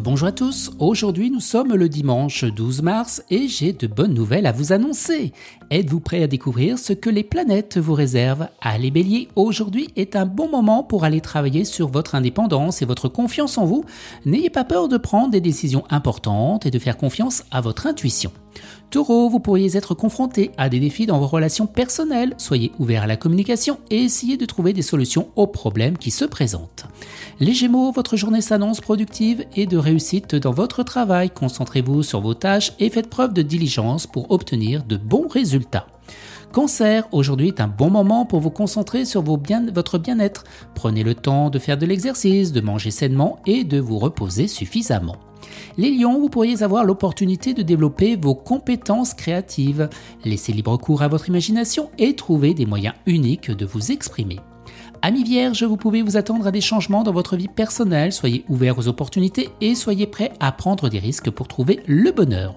Bonjour à tous, aujourd'hui nous sommes le dimanche 12 mars et j'ai de bonnes nouvelles à vous annoncer. Êtes-vous prêt à découvrir ce que les planètes vous réservent? Allez bélier, aujourd'hui est un bon moment pour aller travailler sur votre indépendance et votre confiance en vous. N'ayez pas peur de prendre des décisions importantes et de faire confiance à votre intuition. Taureau, vous pourriez être confronté à des défis dans vos relations personnelles. Soyez ouvert à la communication et essayez de trouver des solutions aux problèmes qui se présentent. Les Gémeaux, votre journée s'annonce productive et de réussite dans votre travail. Concentrez-vous sur vos tâches et faites preuve de diligence pour obtenir de bons résultats. Cancer, aujourd'hui est un bon moment pour vous concentrer sur votre bien-être. Prenez le temps de faire de l'exercice, de manger sainement et de vous reposer suffisamment. Les lions, vous pourriez avoir l'opportunité de développer vos compétences créatives. Laissez libre cours à votre imagination et trouvez des moyens uniques de vous exprimer. Amis vierges, vous pouvez vous attendre à des changements dans votre vie personnelle, soyez ouverts aux opportunités et soyez prêts à prendre des risques pour trouver le bonheur.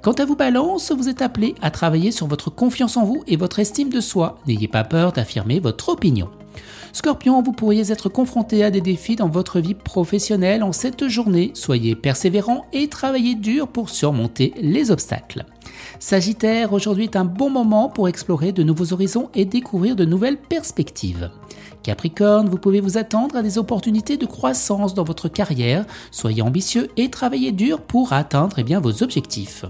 Quant à vous balance, vous êtes appelé à travailler sur votre confiance en vous et votre estime de soi. N'ayez pas peur d'affirmer votre opinion. Scorpion, vous pourriez être confronté à des défis dans votre vie professionnelle en cette journée. Soyez persévérant et travaillez dur pour surmonter les obstacles. Sagittaire, aujourd'hui est un bon moment pour explorer de nouveaux horizons et découvrir de nouvelles perspectives. Capricorne, vous pouvez vous attendre à des opportunités de croissance dans votre carrière. Soyez ambitieux et travaillez dur pour atteindre eh bien, vos objectifs.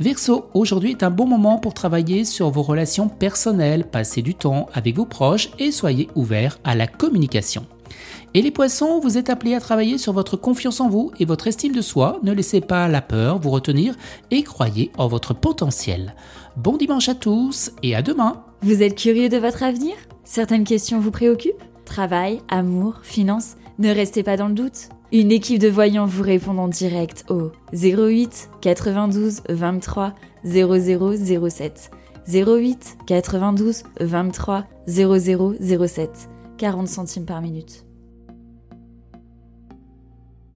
Verseau, aujourd'hui est un bon moment pour travailler sur vos relations personnelles, passez du temps avec vos proches et soyez ouvert à la communication. Et les poissons, vous êtes appelés à travailler sur votre confiance en vous et votre estime de soi. Ne laissez pas la peur vous retenir et croyez en votre potentiel. Bon dimanche à tous et à demain. Vous êtes curieux de votre avenir? Certaines questions vous préoccupent? Travail, amour, finances? Ne restez pas dans le doute. Une équipe de voyants vous répond en direct au 08 92 23 0007. 08 92 23 0007. 40 centimes par minute.